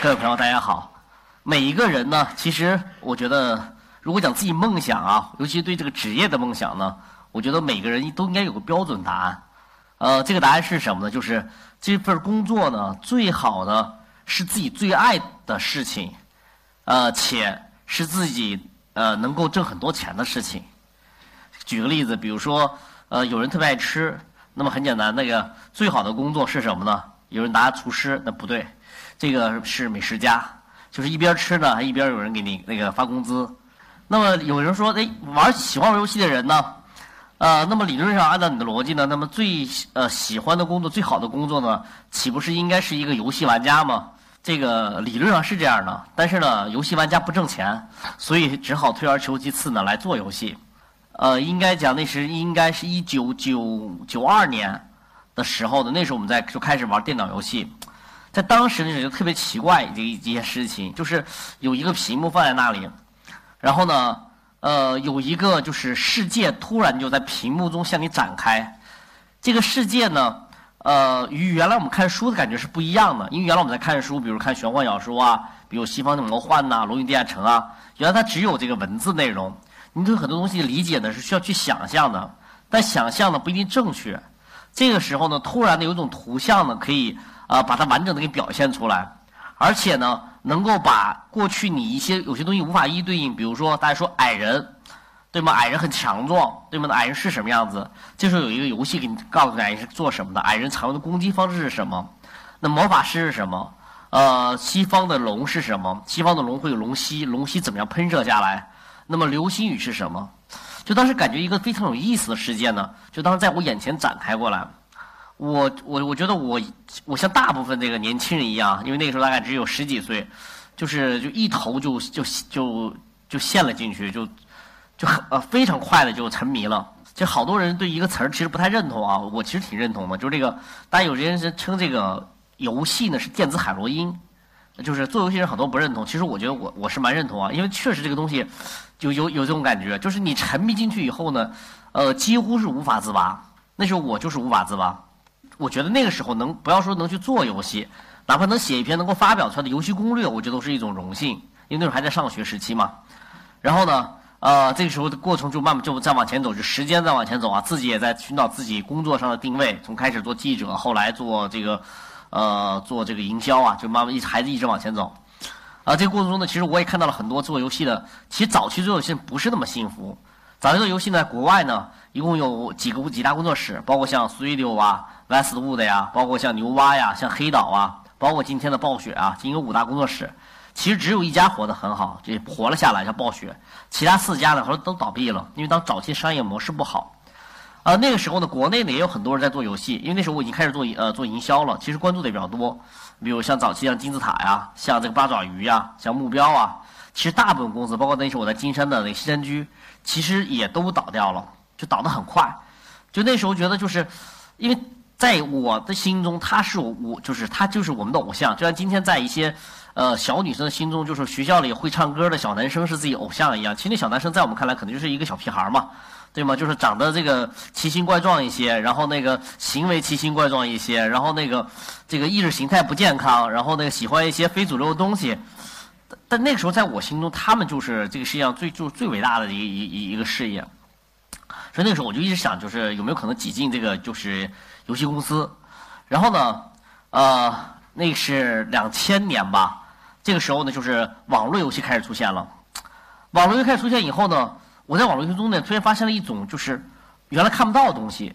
各位朋友，大家好。每一个人呢，其实我觉得，如果讲自己梦想啊，尤其对这个职业的梦想呢，我觉得每个人都应该有个标准答案。呃，这个答案是什么呢？就是这份工作呢，最好呢是自己最爱的事情，呃，且是自己呃能够挣很多钱的事情。举个例子，比如说，呃，有人特别爱吃，那么很简单，那个最好的工作是什么呢？有人拿厨师，那不对。这个是美食家，就是一边吃呢，还一边有人给你那个发工资。那么有人说，哎，玩喜欢玩游戏的人呢，呃，那么理论上按照你的逻辑呢，那么最呃喜欢的工作、最好的工作呢，岂不是应该是一个游戏玩家吗？这个理论上是这样的，但是呢，游戏玩家不挣钱，所以只好退而求其次呢来做游戏。呃，应该讲那是应该是一九九九二年的时候的，那时候我们在就开始玩电脑游戏。在当时那种就特别奇怪这一件事情，就是有一个屏幕放在那里，然后呢，呃，有一个就是世界突然就在屏幕中向你展开。这个世界呢，呃，与原来我们看书的感觉是不一样的，因为原来我们在看书，比如看玄幻小说啊，比如西方的魔幻呐，《龙与地下城》啊，原来它只有这个文字内容，你对很多东西理解呢是需要去想象的，但想象呢不一定正确。这个时候呢，突然的有一种图像呢可以。啊，把它完整的给表现出来，而且呢，能够把过去你一些有些东西无法一一对应，比如说大家说矮人，对吗？矮人很强壮，对吗？矮人是什么样子？这时候有一个游戏给你告诉矮人是做什么的，矮人常用的攻击方式是什么？那魔法师是什么？呃，西方的龙是什么？西方的龙会有龙息，龙息怎么样喷射下来？那么流星雨是什么？就当时感觉一个非常有意思的事件呢，就当时在我眼前展开过来。我我我觉得我我像大部分这个年轻人一样，因为那个时候大概只有十几岁，就是就一头就就就就陷了进去，就就很呃非常快的就沉迷了。就好多人对一个词儿其实不太认同啊，我其实挺认同的，就是这个，大家有些人是称这个游戏呢是电子海洛因，就是做游戏人很多不认同，其实我觉得我我是蛮认同啊，因为确实这个东西就有有这种感觉，就是你沉迷进去以后呢，呃几乎是无法自拔。那时候我就是无法自拔。我觉得那个时候能不要说能去做游戏，哪怕能写一篇能够发表出来的游戏攻略，我觉得都是一种荣幸。因为那时候还在上学时期嘛。然后呢，呃，这个时候的过程就慢慢就再往前走，就时间再往前走啊，自己也在寻找自己工作上的定位。从开始做记者，后来做这个，呃，做这个营销啊，就慢慢一孩子一直往前走。啊，这个过程中呢，其实我也看到了很多做游戏的，其实早期做游戏不是那么幸福。早期做游戏呢，国外呢，一共有几个几大工作室，包括像 Studio 啊。Westwood 呀，包括像牛蛙呀，像黑岛啊，包括今天的暴雪啊，仅有五大工作室，其实只有一家活得很好，这活了下来，叫暴雪。其他四家呢，好像都倒闭了，因为当早期商业模式不好。啊，那个时候呢，国内呢也有很多人在做游戏，因为那时候我已经开始做呃做营销了，其实关注的也比较多。比如像早期像金字塔呀，像这个八爪鱼呀，像目标啊，其实大部分公司，包括那时候我在金山的那个西山居，其实也都倒掉了，就倒得很快。就那时候觉得就是，因为。在我的心中，他是我，就是他就是我们的偶像。就像今天在一些，呃，小女生的心中，就是学校里会唱歌的小男生是自己偶像一样。其实那小男生在我们看来，可能就是一个小屁孩嘛，对吗？就是长得这个奇形怪状一些，然后那个行为奇形怪状一些，然后那个这个意识形态不健康，然后那个喜欢一些非主流的东西。但那个时候，在我心中，他们就是这个世界上最就是最伟大的一一一一个事业。所以那个时候，我就一直想，就是有没有可能挤进这个就是。游戏公司，然后呢，呃，那是两千年吧。这个时候呢，就是网络游戏开始出现了。网络游戏开始出现以后呢，我在网络游戏中呢，突然发现了一种就是原来看不到的东西。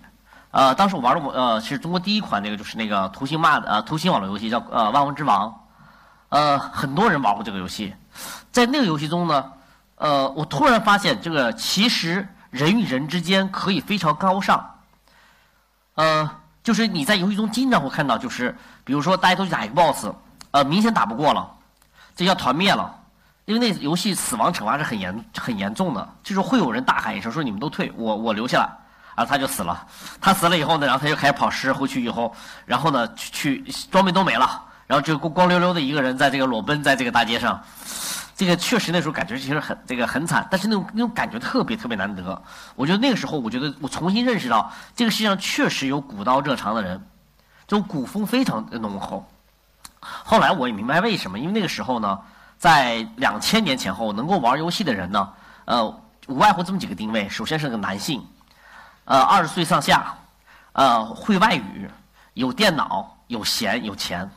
呃，当时我玩的我呃，是中国第一款那个就是那个图形骂呃图形网络游戏，叫呃万王之王。呃，很多人玩过这个游戏。在那个游戏中呢，呃，我突然发现这个其实人与人之间可以非常高尚。呃。就是你在游戏中经常会看到，就是比如说大家都去打一个 boss，呃，明显打不过了，这叫团灭了，因为那游戏死亡惩罚是很严很严重的，就是会有人大喊一声说你们都退，我我留下来，然后他就死了，他死了以后呢，然后他就开始跑尸回去以后，然后呢去去装备都没了，然后就光光溜溜的一个人在这个裸奔在这个大街上。这个确实那时候感觉其实很这个很惨，但是那种那种感觉特别特别难得。我觉得那个时候，我觉得我重新认识到这个世界上确实有古道热肠的人，这种古风非常浓厚。后来我也明白为什么，因为那个时候呢，在两千年前后，能够玩游戏的人呢，呃，无外乎这么几个定位：首先是个男性，呃，二十岁上下，呃，会外语，有电脑，有闲，有钱。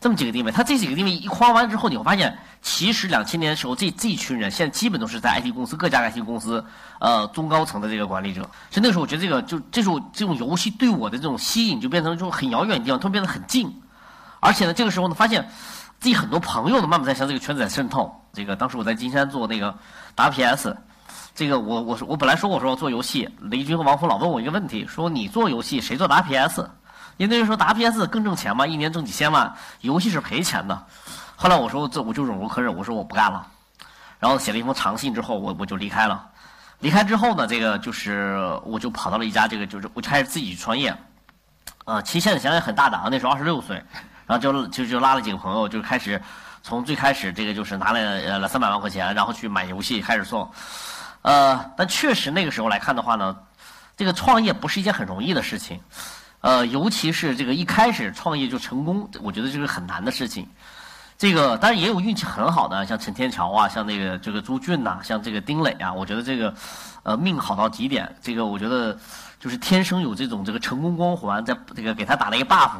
这么几个定位，他这几个定位一框完之后，你会发现，其实两千年的时候，这这一群人现在基本都是在 IT 公司各家 IT 公司，呃，中高层的这个管理者。所以那时候，我觉得这个就这时候这种游戏对我的这种吸引，就变成这种很遥远的地方，突然变得很近。而且呢，这个时候呢，发现自己很多朋友都，慢慢在向这个圈子在渗透。这个当时我在金山做那个 WPS，这个我我我本来说我说要做游戏，雷军和王峰老问我一个问题，说你做游戏谁做 WPS？因为那时候打 PS 更挣钱嘛，一年挣几千万，游戏是赔钱的。后来我说这我就忍无可忍，我说我不干了。然后写了一封长信之后，我我就离开了。离开之后呢，这个就是我就跑到了一家这个就是我就开始自己创业。呃，其实现在想想很大胆啊，那时候二十六岁，然后就就就拉了几个朋友，就开始从最开始这个就是拿了呃三百万块钱，然后去买游戏开始送。呃，但确实那个时候来看的话呢，这个创业不是一件很容易的事情。呃，尤其是这个一开始创业就成功，我觉得这个很难的事情。这个当然也有运气很好的，像陈天桥啊，像那个这个朱俊呐，像这个丁磊啊，我觉得这个呃命好到极点。这个我觉得就是天生有这种这个成功光环，在这个给他打了一个 buff。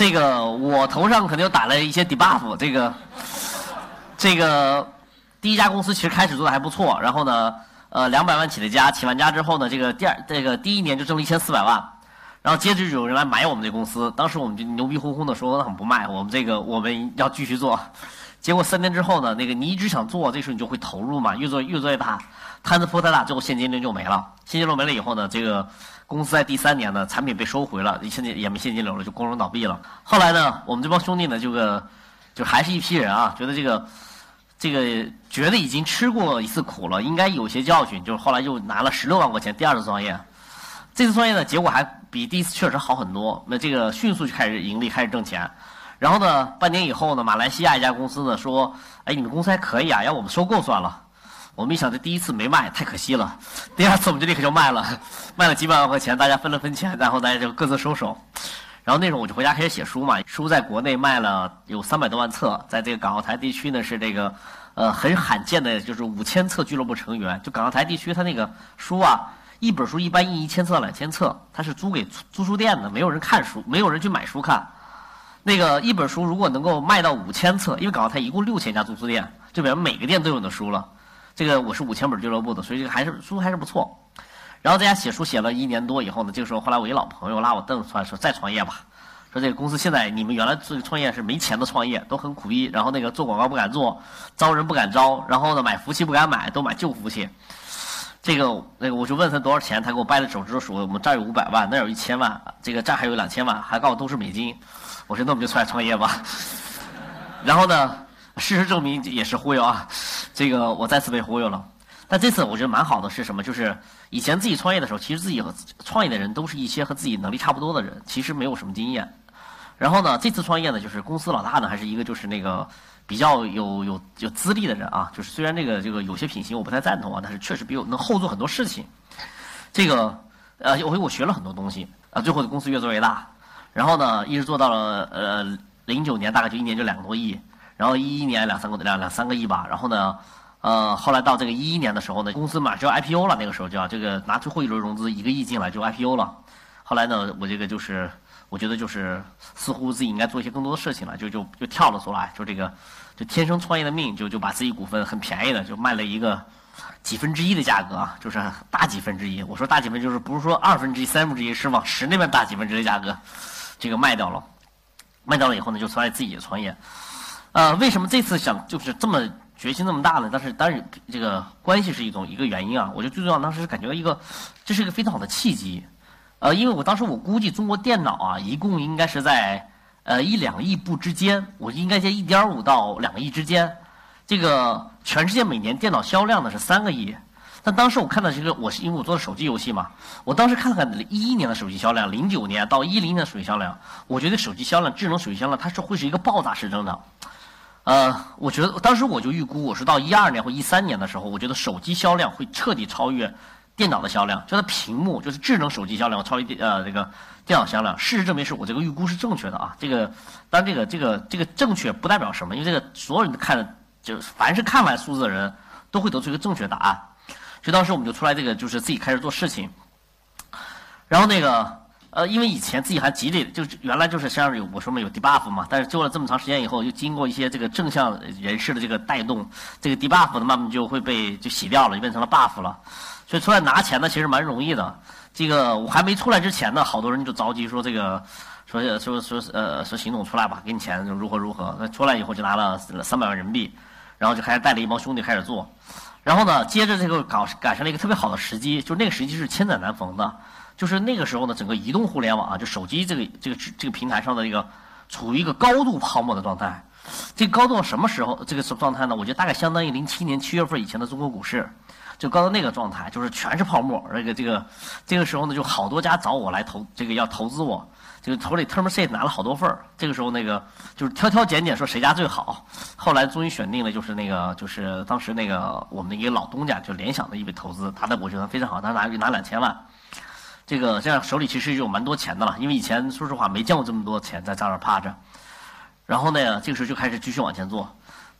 这个我头上肯定打了一些 debuff。这个这个第一家公司其实开始做的还不错，然后呢，呃，两百万起的家，起完家之后呢，这个第二这个第一年就挣了一千四百万。然后接着就有人来买我们这公司，当时我们就牛逼哄哄的说，那不卖，我们这个我们要继续做。结果三年之后呢，那个你一直想做，这时候你就会投入嘛，越做越做越大，摊子铺太大，最后现金流就没了。现金流没了以后呢，这个公司在第三年呢，产品被收回了，现在也没现金流了，就光荣倒闭了。后来呢，我们这帮兄弟呢，这个就还是一批人啊，觉得这个这个觉得已经吃过一次苦了，应该有些教训，就是后来又拿了十六万块钱第二次创业。这次创业呢，结果还比第一次确实好很多。那这个迅速就开始盈利，开始挣钱。然后呢，半年以后呢，马来西亚一家公司呢说：“哎，你们公司还可以啊，要我们收购算了。”我们一想，这第一次没卖，太可惜了。第二次我们就立刻就卖了，卖了几百万块钱，大家分了分钱，然后大家就各自收手。然后那时候我就回家开始写书嘛，书在国内卖了有三百多万册，在这个港澳台地区呢是这个呃很罕见的，就是五千册俱乐部成员。就港澳台地区，它那个书啊。一本书一般印一千册到两千册，它是租给租书店的，没有人看书，没有人去买书看。那个一本书如果能够卖到五千册，因为港澳台一共六千家租书店，就表示每个店都有的书了。这个我是五千本俱乐部的，所以这个还是书还是不错。然后在家写书写了一年多以后呢，这个时候后来我一老朋友拉我凳子出来说再创业吧，说这个公司现在你们原来这个创业是没钱的创业，都很苦逼，然后那个做广告不敢做，招人不敢招，然后呢买服务器不敢买，都买旧服务器。这个那个，我就问他多少钱，他给我掰了手指头数，我们这儿有五百万，那儿有一千万，这个这儿还有两千万，还告诉我都是美金。我说那我们就出来创业吧。然后呢，事实证明也是忽悠啊，这个我再次被忽悠了。但这次我觉得蛮好的是什么？就是以前自己创业的时候，其实自己和创业的人都是一些和自己能力差不多的人，其实没有什么经验。然后呢，这次创业呢，就是公司老大呢，还是一个就是那个。比较有有有资历的人啊，就是虽然这个这个有些品行我不太赞同啊，但是确实比我能后做很多事情。这个呃，我我学了很多东西啊，最后的公司越做越大，然后呢，一直做到了呃零九年，大概就一年就两个多亿，然后一一年两三个两两三个亿吧，然后呢，呃，后来到这个一一年的时候呢，公司马上要 IPO 了，那个时候就要这个拿最后一轮融资一个亿进来就 IPO 了，后来呢，我这个就是。我觉得就是似乎自己应该做一些更多的事情了，就就就跳了出来，就这个就天生创业的命，就就把自己股份很便宜的就卖了一个几分之一的价格啊，就是大几分之一。我说大几分就是不是说二分之一、三分之一，是往十那边大几分之一的价格，这个卖掉了。卖掉了以后呢，就出来自己创业。呃，为什么这次想就是这么决心那么大呢？但是当然这个关系是一种一个原因啊。我觉得最重要当时是感觉到一个这是一个非常好的契机。呃，因为我当时我估计中国电脑啊，一共应该是在呃一两亿部之间，我应该在一点五到两个亿之间。这个全世界每年电脑销量呢是三个亿，但当时我看到这个，我是因为我做的手机游戏嘛，我当时看了看一一年的手机销量，零九年到一零年的手机销量，我觉得手机销量，智能手机销量它是会是一个爆炸式增长。呃，我觉得当时我就预估，我说到一二年或一三年的时候，我觉得手机销量会彻底超越电脑的销量，就它屏幕，就是智能手机销量超越呃这个电脑销量。事实证明是我这个预估是正确的啊。这个当然这个这个这个正确不代表什么，因为这个所有人都看，就凡是看完数字的人都会得出一个正确答案。所以当时我们就出来这个，就是自己开始做事情。然后那个呃，因为以前自己还积累，就是原来就是像有我说嘛有 debuff 嘛，但是做了这么长时间以后，又经过一些这个正向人士的这个带动，这个 debuff 的慢慢就会被就洗掉了，就变成了 buff 了。所以出来拿钱呢，其实蛮容易的。这个我还没出来之前呢，好多人就着急说这个说说说呃说邢总出来吧，给你钱如何如何。那出来以后就拿了三百万人民币，然后就开始带了一帮兄弟开始做。然后呢，接着这个搞赶上了一个特别好的时机，就那个时机是千载难逢的。就是那个时候呢，整个移动互联网啊，就手机这个这个这个平台上的一个处于一个高度泡沫的状态。这高度什么时候这个状态呢？我觉得大概相当于零七年七月份以前的中国股市，就高到那个状态，就是全是泡沫。这个这个这个时候呢，就好多家找我来投，这个要投资我，这个手里 term sheet 拿了好多份儿。这个时候那个就是挑挑拣拣说谁家最好。后来终于选定了，就是那个就是当时那个我们的一个老东家，就联想的一笔投资，他的我觉得非常好，他拿拿两千万。这个这样手里其实有蛮多钱的了，因为以前说实话没见过这么多钱在账上趴着。然后呢，这个时候就开始继续往前做，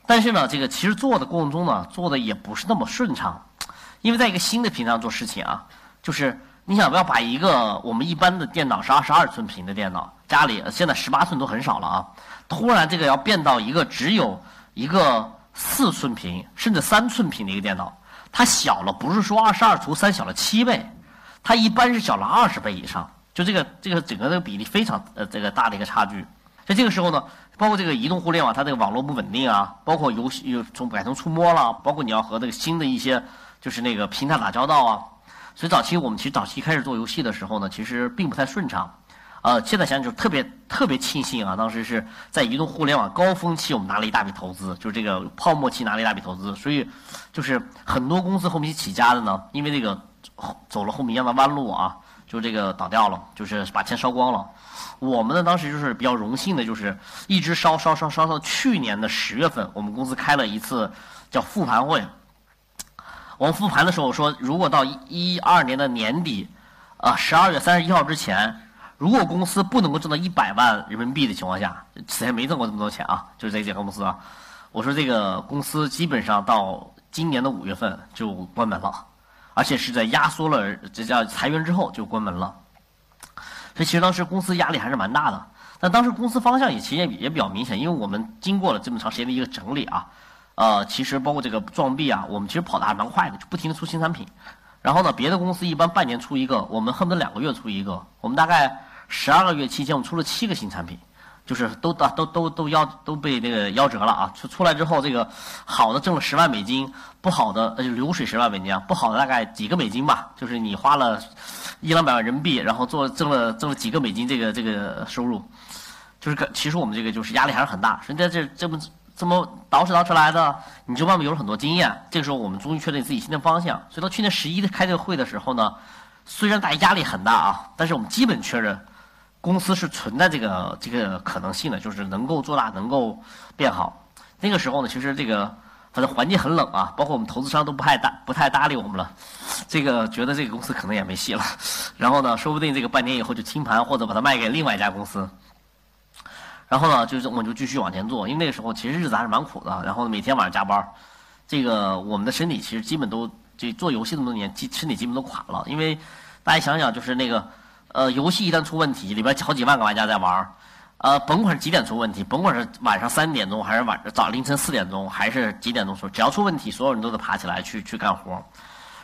但是呢，这个其实做的过程中呢，做的也不是那么顺畅，因为在一个新的平台上做事情啊，就是你想不要把一个我们一般的电脑是二十二寸屏的电脑，家里现在十八寸都很少了啊，突然这个要变到一个只有一个四寸屏甚至三寸屏的一个电脑，它小了不是说二十二除三小了七倍。它一般是小了二十倍以上，就这个这个整个这个比例非常呃这个大的一个差距。在这个时候呢，包括这个移动互联网，它这个网络不稳定啊，包括游戏又从改成触摸了，包括你要和这个新的一些就是那个平台打交道啊。所以早期我们其实早期开始做游戏的时候呢，其实并不太顺畅。呃，现在想想就特别特别庆幸啊，当时是在移动互联网高峰期，我们拿了一大笔投资，就是这个泡沫期拿了一大笔投资，所以就是很多公司后面起家的呢，因为这个。走了后面一样的弯路啊，就这个倒掉了，就是把钱烧光了。我们呢当时就是比较荣幸的，就是一直烧烧烧烧到去年的十月份，我们公司开了一次叫复盘会。我们复盘的时候说，如果到一二年的年底，啊十二月三十一号之前，如果公司不能够挣到一百万人民币的情况下，此前没挣过这么多钱啊，就是这家公司啊，我说这个公司基本上到今年的五月份就关门了。而且是在压缩了这叫裁员之后就关门了，所以其实当时公司压力还是蛮大的。但当时公司方向也其实也也比较明显，因为我们经过了这么长时间的一个整理啊，呃，其实包括这个撞壁啊，我们其实跑的还蛮快的，就不停的出新产品。然后呢，别的公司一般半年出一个，我们恨不得两个月出一个。我们大概十二个月期间，我们出了七个新产品。就是都都都都都夭都被那个夭折了啊！出出来之后，这个好的挣了十万美金，不好的呃就流水十万美金啊，不好的大概几个美金吧。就是你花了一两百万人民币，然后做挣了挣了几个美金，这个这个收入，就是其实我们这个就是压力还是很大。人家这这么这么倒饬倒饬来的，你就慢慢有了很多经验。这个时候我们终于确定自己新的方向。所以到去年十一开这个会的时候呢，虽然大家压力很大啊，但是我们基本确认。公司是存在这个这个可能性的，就是能够做大，能够变好。那个时候呢，其实这个反正环境很冷啊，包括我们投资商都不太搭不太搭理我们了。这个觉得这个公司可能也没戏了。然后呢，说不定这个半年以后就清盘，或者把它卖给另外一家公司。然后呢，就是我们就继续往前做，因为那个时候其实日子还是蛮苦的。然后每天晚上加班，这个我们的身体其实基本都这做游戏这么多年，基身体基本都垮了。因为大家想想，就是那个。呃，游戏一旦出问题，里边好几万个玩家在玩呃，甭管是几点出问题，甭管是晚上三点钟，还是晚早凌晨四点钟，还是几点钟出，只要出问题，所有人都得爬起来去去干活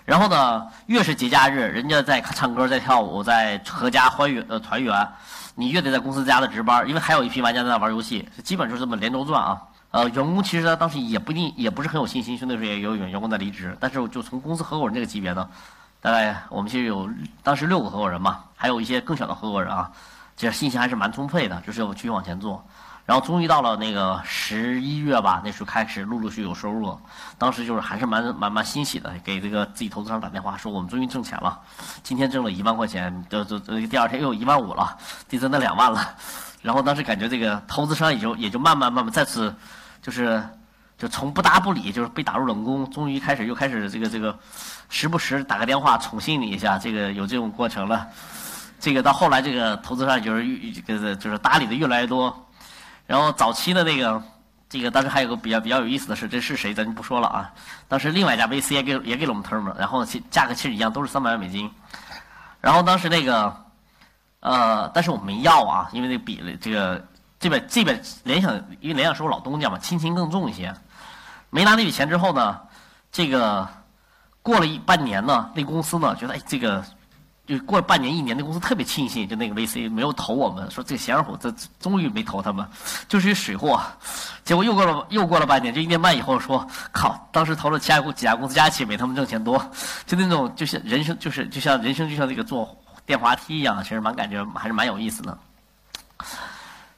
然后呢，越是节假日，人家在唱歌、在跳舞、在阖家欢愉呃团圆，你越得在公司加的值班，因为还有一批玩家在那玩游戏，基本就是这么连轴转啊。呃，员工其实当时也不一定，也不是很有信心，那时候也有员工在离职，但是就从公司合伙人这个级别呢。大概我们其实有当时六个合伙人嘛，还有一些更小的合伙人啊，其实信心还是蛮充沛的，就是继续往前做。然后终于到了那个十一月吧，那时候开始陆陆续续有收入了。当时就是还是蛮蛮蛮欣喜的，给这个自己投资商打电话说我们终于挣钱了，今天挣了一万块钱，就就第二天又一万五了，第三天两万了。然后当时感觉这个投资商也就也就慢慢慢慢再次就是就从不搭不理，就是被打入冷宫，终于开始又开始这个这个，时不时打个电话宠幸你一下，这个有这种过程了。这个到后来，这个投资上就是就是就是搭理的越来越多。然后早期的那个，这个当时还有个比较比较有意思的事，这是谁咱就不说了啊。当时另外一家 VC 也给也给了我们 term，然后其价格其实一样，都是三百万美金。然后当时那个，呃，但是我没要啊，因为那比这个这边这边联想，因为联想是我老东家嘛，亲情更重一些。没拿那笔钱之后呢，这个过了一半年呢，那公司呢觉得哎这个。就过了半年一年，那公司特别庆幸，就那个 VC 没有投我们，说这个闲虎这终于没投他们，就是一水货。结果又过了又过了半年，就一年半以后说，靠，当时投了其他几家公司加一起没他们挣钱多，就那种就像人生就是就像人生就像这个坐电滑梯一样，其实蛮感觉还是蛮有意思的。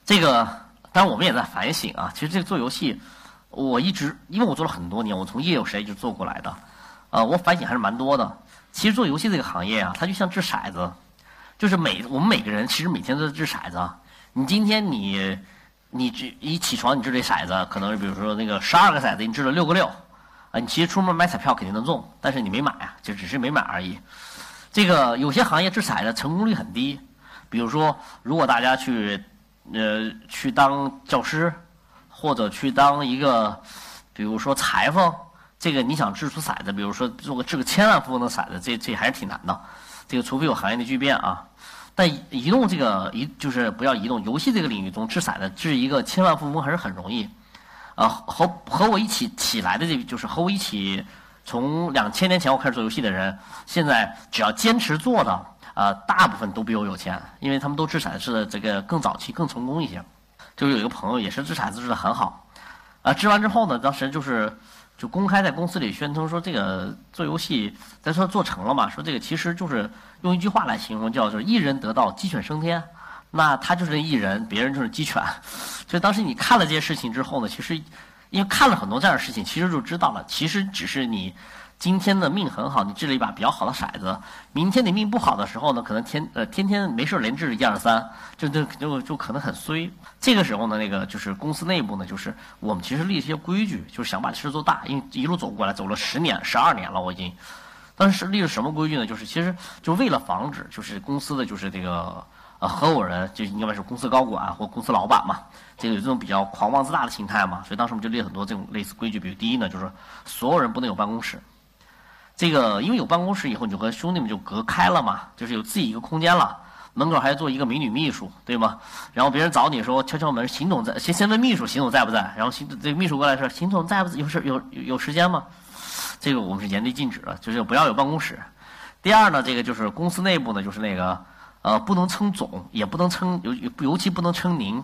这个当然我们也在反省啊，其实这个做游戏，我一直因为我做了很多年，我从业有谁就做过来的，呃，我反省还是蛮多的。其实做游戏这个行业啊，它就像掷骰子，就是每我们每个人其实每天都在掷骰子。你今天你你这一起床你掷这骰子，可能比如说那个十二个骰子你掷了六个六，啊，你其实出门买彩票肯定能中，但是你没买啊，就只是没买而已。这个有些行业掷骰子成功率很低，比如说如果大家去呃去当教师，或者去当一个比如说裁缝。这个你想掷出骰子，比如说做个掷个千万富翁的骰子，这这还是挺难的。这个除非有行业的巨变啊。但移动这个移就是不要移动游戏这个领域中掷骰子掷一个千万富翁还是很容易。啊，和和我一起起来的这就是和我一起从两千年前我开始做游戏的人，现在只要坚持做的，呃，大部分都比我有钱，因为他们都掷骰子的这个更早期更成功一些。就是有一个朋友也是掷骰子掷的很好，啊，掷完之后呢，当时就是。就公开在公司里宣称说，这个做游戏，咱说做成了嘛？说这个其实就是用一句话来形容，叫做“一人得道，鸡犬升天”。那他就是一人，别人就是鸡犬。所以当时你看了这些事情之后呢，其实因为看了很多这样的事情，其实就知道了，其实只是你。今天的命很好，你掷了一把比较好的骰子。明天你命不好的时候呢，可能天呃天天没事连掷一二三，就就就就可能很衰。这个时候呢，那个就是公司内部呢，就是我们其实立一些规矩，就是想把事做大。因为一路走过来，走了十年、十二年了，我已经。当时立了什么规矩呢？就是其实就为了防止，就是公司的就是这个呃合伙人，就应该是公司高管或公司老板嘛，这个有这种比较狂妄自大的心态嘛。所以当时我们就立很多这种类似规矩，比如第一呢，就是所有人不能有办公室。这个因为有办公室以后，你就和兄弟们就隔开了嘛，就是有自己一个空间了。门口还要做一个美女秘书，对吗？然后别人找你说敲敲门，邢总在，先先问秘书邢总在不在，然后邢这个秘书过来说邢总在不？有事有有时间吗？这个我们是严厉禁止的，就是不要有办公室。第二呢，这个就是公司内部呢，就是那个呃，不能称总，也不能称尤尤其不能称您。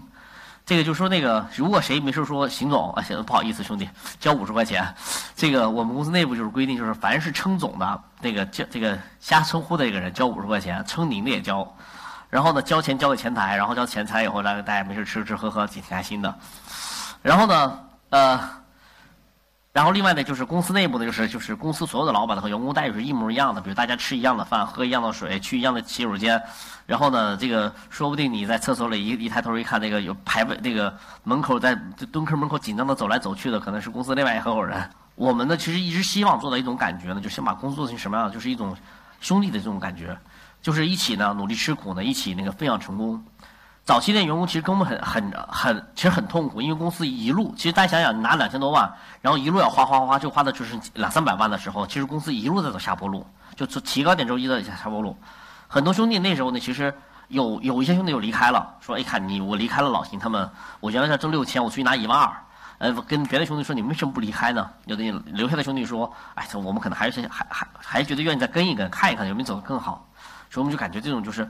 这个就说那个，如果谁没事说邢总啊，行，不好意思兄弟，交五十块钱。这个我们公司内部就是规定，就是凡是称总的那个叫这个瞎称呼的一个人交五十块钱，称您的也交。然后呢，交钱交给前台，然后交前台以后，让大家没事吃吃喝喝，挺开心的。然后呢，呃，然后另外呢，就是公司内部呢，就是就是公司所有的老板和员工待遇是一模一样的，比如大家吃一样的饭，喝一样的水，去一样的洗手间。然后呢，这个说不定你在厕所里一一抬头一看，那个有排位，那个门口在蹲坑门口紧张的走来走去的，可能是公司另外一合伙人。我们呢，其实一直希望做到一种感觉呢，就先把公司做成什么样，就是一种兄弟的这种感觉，就是一起呢努力吃苦呢，一起那个分享成功。早期的员工其实跟我们很很很，其实很痛苦，因为公司一路，其实大家想想，拿两千多万，然后一路要花花花花，就花的就是两三百万的时候，其实公司一路在走下坡路，就从提高点周一的下坡路。很多兄弟那时候呢，其实有有一些兄弟就离开了，说：“哎，看你我离开了老邢他们，我原来在挣六千，我出去拿一万二。”呃，跟别的兄弟说：“你为什么不离开呢？”有的留下的兄弟说：“哎，我们可能还是还还还觉得愿意再跟一跟，看一看有没有走得更好。”所以我们就感觉这种就是，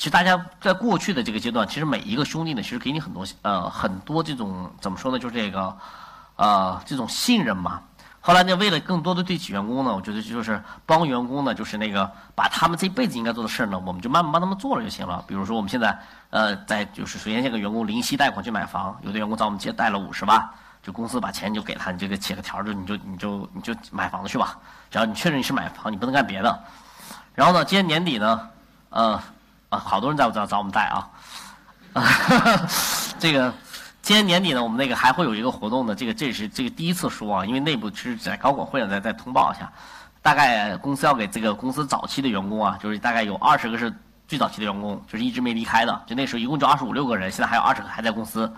其实大家在过去的这个阶段，其实每一个兄弟呢，其实给你很多呃很多这种怎么说呢，就是这个呃这种信任嘛。后来呢，为了更多的对起员工呢，我觉得就是帮员工呢，就是那个把他们这辈子应该做的事儿呢，我们就慢慢帮他们做了就行了。比如说，我们现在呃，在就是首先先给员工零息贷款去买房，有的员工找我们借贷了五十万，就公司把钱就给他，你这个写个条就你就你就你就买房子去吧，只要你确认你是买房，你不能干别的。然后呢，今年年底呢，呃啊，好多人在找找我们贷啊，啊 这个。今年年底呢，我们那个还会有一个活动的，这个这是这个第一次说啊，因为内部是在高管会上再再通报一下，大概公司要给这个公司早期的员工啊，就是大概有二十个是最早期的员工，就是一直没离开的，就那时候一共就二十五六个人，现在还有二十个还在公司。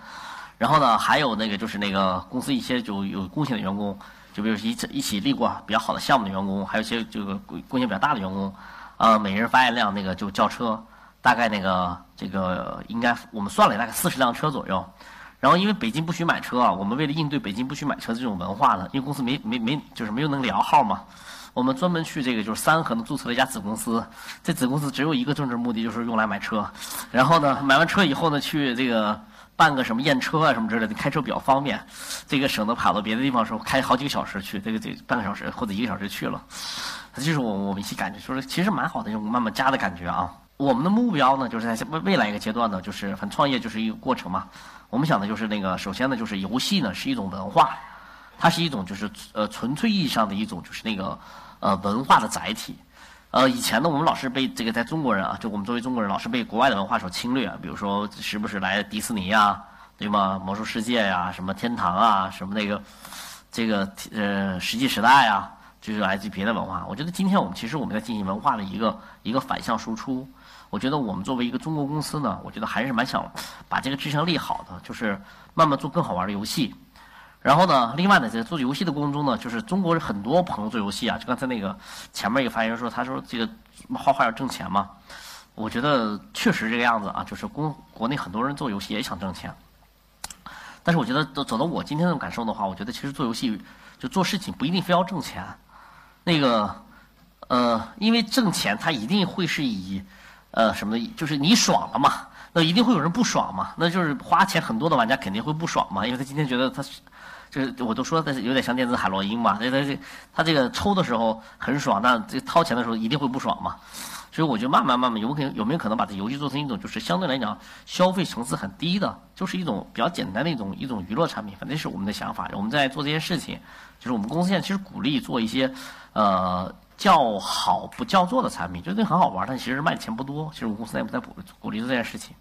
然后呢，还有那个就是那个公司一些就有贡献的员工，就比如一起一起立过比较好的项目的员工，还有一些这个贡献比较大的员工，呃，每人发一辆那个就轿车，大概那个这个应该我们算了大概四十辆车左右。然后因为北京不许买车啊，我们为了应对北京不许买车这种文化呢，因为公司没没没就是没有能聊号嘛，我们专门去这个就是三河呢注册了一家子公司，这子公司只有一个政治目的，就是用来买车。然后呢，买完车以后呢，去这个。办个什么验车啊什么之类的，开车比较方便，这个省得跑到别的地方的时候开好几个小时去，这个这半个小时或者一个小时去了，这就是我我们一起感觉，说其实蛮好的就慢慢加的感觉啊。我们的目标呢，就是在未未来一个阶段呢，就是反正创业就是一个过程嘛。我们想的就是那个，首先呢，就是游戏呢是一种文化，它是一种就是呃纯粹意义上的一种就是那个呃文化的载体。呃，以前呢，我们老是被这个在中国人啊，就我们作为中国人，老是被国外的文化所侵略。比如说，时不时来迪士尼呀，对吗？魔兽世界呀，什么天堂啊，什么那个，这个呃，石器时代啊，就是来自别的文化。我觉得今天我们其实我们在进行文化的一个一个反向输出。我觉得我们作为一个中国公司呢，我觉得还是蛮想把这个志向立好的，就是慢慢做更好玩的游戏。然后呢，另外呢，在做游戏的过程中呢，就是中国很多朋友做游戏啊，就刚才那个前面一个发言人说，他说这个画画要挣钱嘛，我觉得确实这个样子啊，就是公国内很多人做游戏也想挣钱，但是我觉得走到我今天的感受的话，我觉得其实做游戏就做事情不一定非要挣钱，那个呃，因为挣钱它一定会是以呃什么的，就是你爽了嘛，那一定会有人不爽嘛，那就是花钱很多的玩家肯定会不爽嘛，因为他今天觉得他是。就是我都说的有点像电子海洛因嘛，这这这，他这个抽的时候很爽，那这掏钱的时候一定会不爽嘛。所以我觉得慢慢慢慢有可能有没有可能把这游戏做成一种就是相对来讲消费层次很低的，就是一种比较简单的一种一种娱乐产品。反正是我们的想法，我们在做这些事情，就是我们公司现在其实鼓励做一些呃叫好不叫座的产品，就这很好玩，但其实卖钱不多。其实我们公司也不在鼓鼓励这件事情。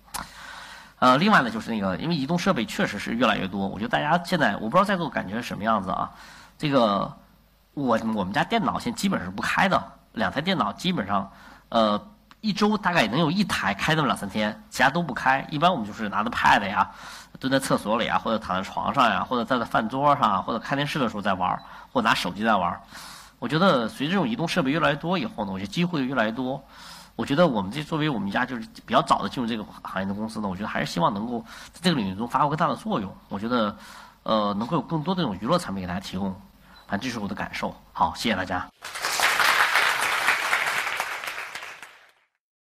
呃，另外呢，就是那个，因为移动设备确实是越来越多，我觉得大家现在我不知道在座感觉是什么样子啊。这个我我们家电脑现在基本上是不开的，两台电脑基本上呃一周大概能有一台开那么两三天，其他都不开。一般我们就是拿着 Pad 呀，蹲在厕所里啊，或者躺在床上呀，或者在饭桌上，或者看电视的时候在玩，或者拿手机在玩。我觉得随着这种移动设备越来越多以后呢，我觉得机会越来越多。我觉得我们这作为我们家就是比较早的进入这个行业的公司呢，我觉得还是希望能够在这个领域中发挥更大的作用。我觉得，呃，能够有更多的这种娱乐产品给大家提供，反正这是我的感受。好，谢谢大家。